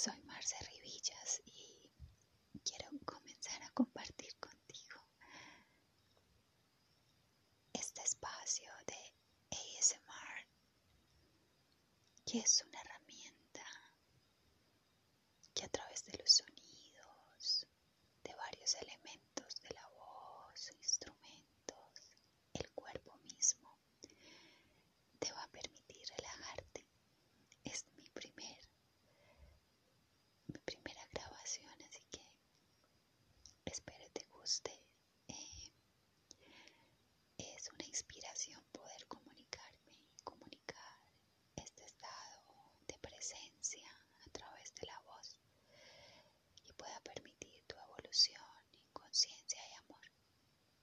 Cerrivillas y quiero comenzar a compartir contigo este espacio de ASMR que es una namaste.